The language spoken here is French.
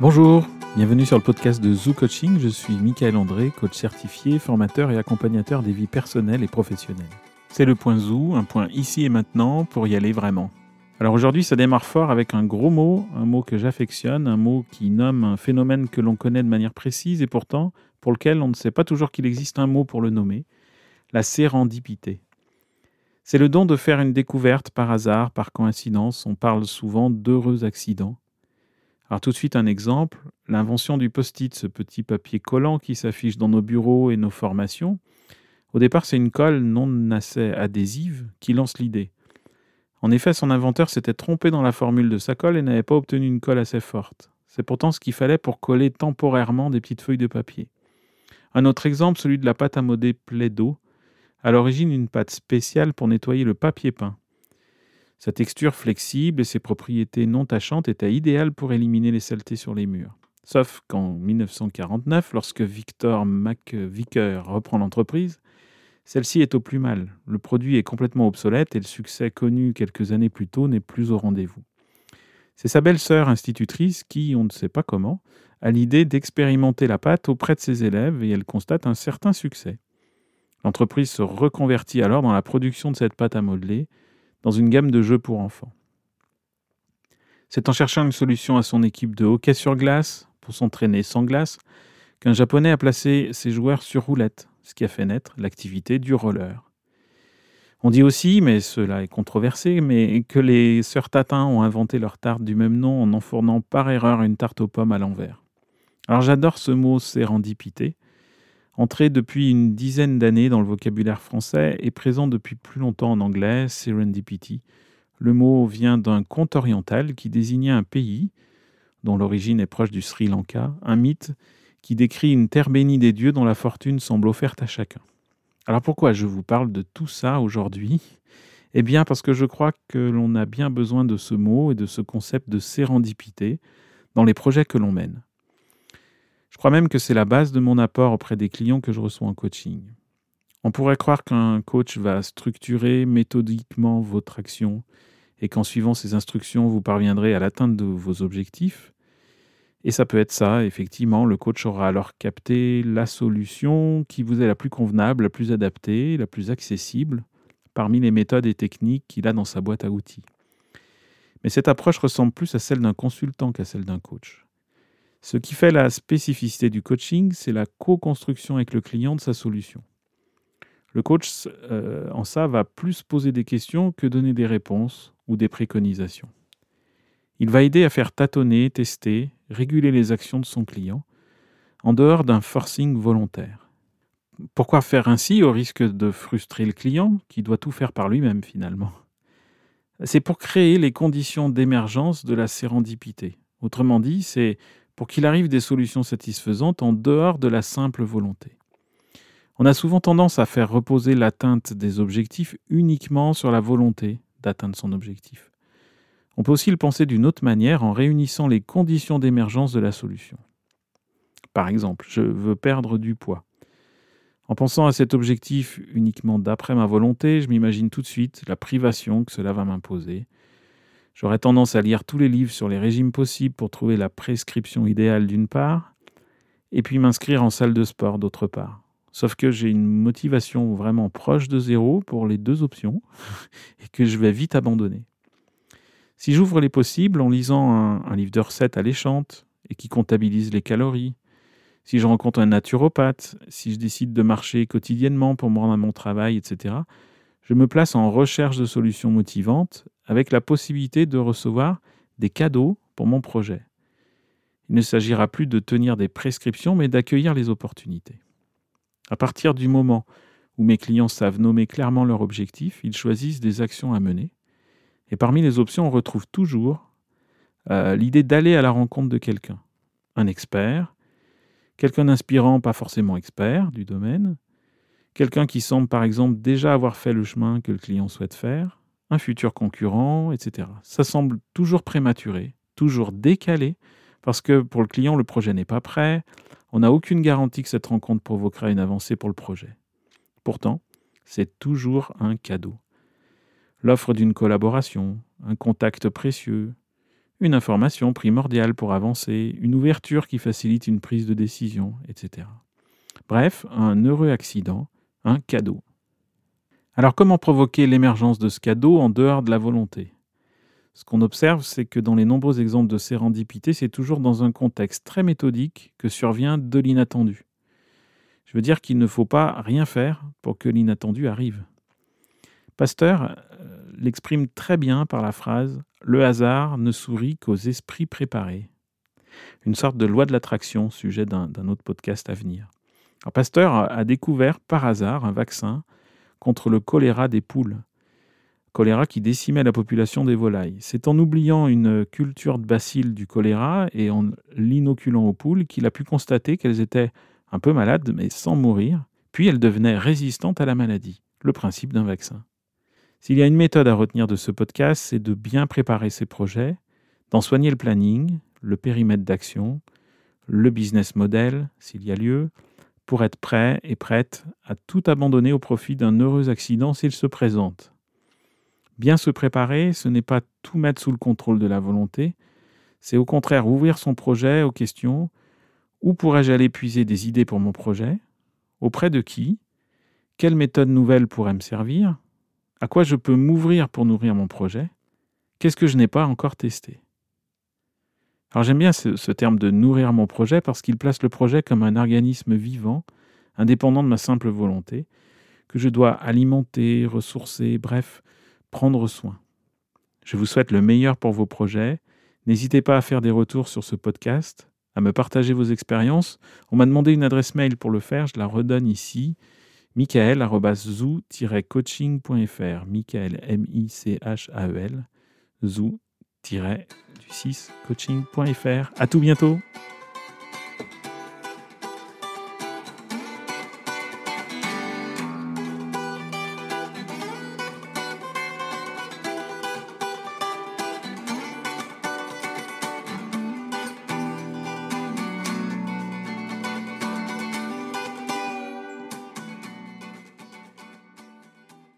Bonjour, bienvenue sur le podcast de Zoo Coaching. Je suis Michael André, coach certifié, formateur et accompagnateur des vies personnelles et professionnelles. C'est le point Zoo, un point ici et maintenant pour y aller vraiment. Alors aujourd'hui, ça démarre fort avec un gros mot, un mot que j'affectionne, un mot qui nomme un phénomène que l'on connaît de manière précise et pourtant pour lequel on ne sait pas toujours qu'il existe un mot pour le nommer, la sérendipité. C'est le don de faire une découverte par hasard, par coïncidence. On parle souvent d'heureux accidents. Alors tout de suite un exemple, l'invention du post-it, ce petit papier collant qui s'affiche dans nos bureaux et nos formations. Au départ, c'est une colle non assez adhésive qui lance l'idée. En effet, son inventeur s'était trompé dans la formule de sa colle et n'avait pas obtenu une colle assez forte. C'est pourtant ce qu'il fallait pour coller temporairement des petites feuilles de papier. Un autre exemple, celui de la pâte à modeler Plaido, à l'origine une pâte spéciale pour nettoyer le papier peint. Sa texture flexible et ses propriétés non tachantes étaient idéales pour éliminer les saletés sur les murs. Sauf qu'en 1949, lorsque Victor McVicker reprend l'entreprise, celle-ci est au plus mal. Le produit est complètement obsolète et le succès connu quelques années plus tôt n'est plus au rendez-vous. C'est sa belle-sœur institutrice qui, on ne sait pas comment, a l'idée d'expérimenter la pâte auprès de ses élèves et elle constate un certain succès. L'entreprise se reconvertit alors dans la production de cette pâte à modeler, dans une gamme de jeux pour enfants. C'est en cherchant une solution à son équipe de hockey sur glace, pour s'entraîner sans glace, qu'un Japonais a placé ses joueurs sur roulette, ce qui a fait naître l'activité du roller. On dit aussi, mais cela est controversé, que les sœurs Tatin ont inventé leur tarte du même nom en enfournant par erreur une tarte aux pommes à l'envers. Alors j'adore ce mot sérendipité, Entré depuis une dizaine d'années dans le vocabulaire français et présent depuis plus longtemps en anglais, serendipity. Le mot vient d'un conte oriental qui désignait un pays, dont l'origine est proche du Sri Lanka, un mythe qui décrit une terre bénie des dieux dont la fortune semble offerte à chacun. Alors pourquoi je vous parle de tout ça aujourd'hui? Eh bien parce que je crois que l'on a bien besoin de ce mot et de ce concept de sérendipité dans les projets que l'on mène. Je crois même que c'est la base de mon apport auprès des clients que je reçois en coaching. On pourrait croire qu'un coach va structurer méthodiquement votre action et qu'en suivant ses instructions, vous parviendrez à l'atteinte de vos objectifs. Et ça peut être ça, effectivement, le coach aura alors capté la solution qui vous est la plus convenable, la plus adaptée, la plus accessible parmi les méthodes et techniques qu'il a dans sa boîte à outils. Mais cette approche ressemble plus à celle d'un consultant qu'à celle d'un coach. Ce qui fait la spécificité du coaching, c'est la co-construction avec le client de sa solution. Le coach, euh, en ça, va plus poser des questions que donner des réponses ou des préconisations. Il va aider à faire tâtonner, tester, réguler les actions de son client, en dehors d'un forcing volontaire. Pourquoi faire ainsi au risque de frustrer le client, qui doit tout faire par lui-même finalement? C'est pour créer les conditions d'émergence de la sérendipité. Autrement dit, c'est pour qu'il arrive des solutions satisfaisantes en dehors de la simple volonté. On a souvent tendance à faire reposer l'atteinte des objectifs uniquement sur la volonté d'atteindre son objectif. On peut aussi le penser d'une autre manière en réunissant les conditions d'émergence de la solution. Par exemple, je veux perdre du poids. En pensant à cet objectif uniquement d'après ma volonté, je m'imagine tout de suite la privation que cela va m'imposer, J'aurais tendance à lire tous les livres sur les régimes possibles pour trouver la prescription idéale d'une part, et puis m'inscrire en salle de sport d'autre part. Sauf que j'ai une motivation vraiment proche de zéro pour les deux options, et que je vais vite abandonner. Si j'ouvre les possibles en lisant un, livre de recettes alléchante et qui comptabilise les calories, si je rencontre un naturopathe, si je décide de marcher quotidiennement pour me rendre à mon travail, etc., je me place en recherche de solutions motivantes avec la possibilité de recevoir des cadeaux pour mon projet. Il ne s'agira plus de tenir des prescriptions, mais d'accueillir les opportunités. À partir du moment où mes clients savent nommer clairement leur objectif, ils choisissent des actions à mener. Et parmi les options, on retrouve toujours euh, l'idée d'aller à la rencontre de quelqu'un. Un expert, quelqu'un d'inspirant, pas forcément expert du domaine, quelqu'un qui semble par exemple déjà avoir fait le chemin que le client souhaite faire, un futur concurrent, etc. Ça semble toujours prématuré, toujours décalé, parce que pour le client, le projet n'est pas prêt, on n'a aucune garantie que cette rencontre provoquera une avancée pour le projet. Pourtant, c'est toujours un cadeau. L'offre d'une collaboration, un contact précieux, une information primordiale pour avancer, une ouverture qui facilite une prise de décision, etc. Bref, un heureux accident, un cadeau. Alors comment provoquer l'émergence de ce cadeau en dehors de la volonté? Ce qu'on observe, c'est que dans les nombreux exemples de sérendipité, c'est toujours dans un contexte très méthodique que survient de l'inattendu. Je veux dire qu'il ne faut pas rien faire pour que l'inattendu arrive. Pasteur euh, l'exprime très bien par la phrase Le hasard ne sourit qu'aux esprits préparés. Une sorte de loi de l'attraction, sujet d'un autre podcast à venir. Pasteur a découvert par hasard un vaccin contre le choléra des poules. Choléra qui décimait la population des volailles. C'est en oubliant une culture de bacilles du choléra et en l'inoculant aux poules qu'il a pu constater qu'elles étaient un peu malades mais sans mourir, puis elles devenaient résistantes à la maladie. Le principe d'un vaccin. S'il y a une méthode à retenir de ce podcast, c'est de bien préparer ses projets, d'en soigner le planning, le périmètre d'action, le business model, s'il y a lieu, pour être prêt et prête à tout abandonner au profit d'un heureux accident s'il se présente. Bien se préparer, ce n'est pas tout mettre sous le contrôle de la volonté, c'est au contraire ouvrir son projet aux questions. Où pourrais-je aller puiser des idées pour mon projet? Auprès de qui? Quelle méthode nouvelle pourrait me servir? À quoi je peux m'ouvrir pour nourrir mon projet? Qu'est-ce que je n'ai pas encore testé? Alors j'aime bien ce, terme de nourrir mon projet parce qu'il place le projet comme un organisme vivant, indépendant de ma simple volonté, que je dois alimenter, ressourcer, bref, prendre soin. Je vous souhaite le meilleur pour vos projets. N'hésitez pas à faire des retours sur ce podcast, à me partager vos expériences. On m'a demandé une adresse mail pour le faire, je la redonne ici michael.zoo-coaching.fr Michael, M-I-C-H-A-E-L, zoo du 6 coaching.fr. À tout bientôt.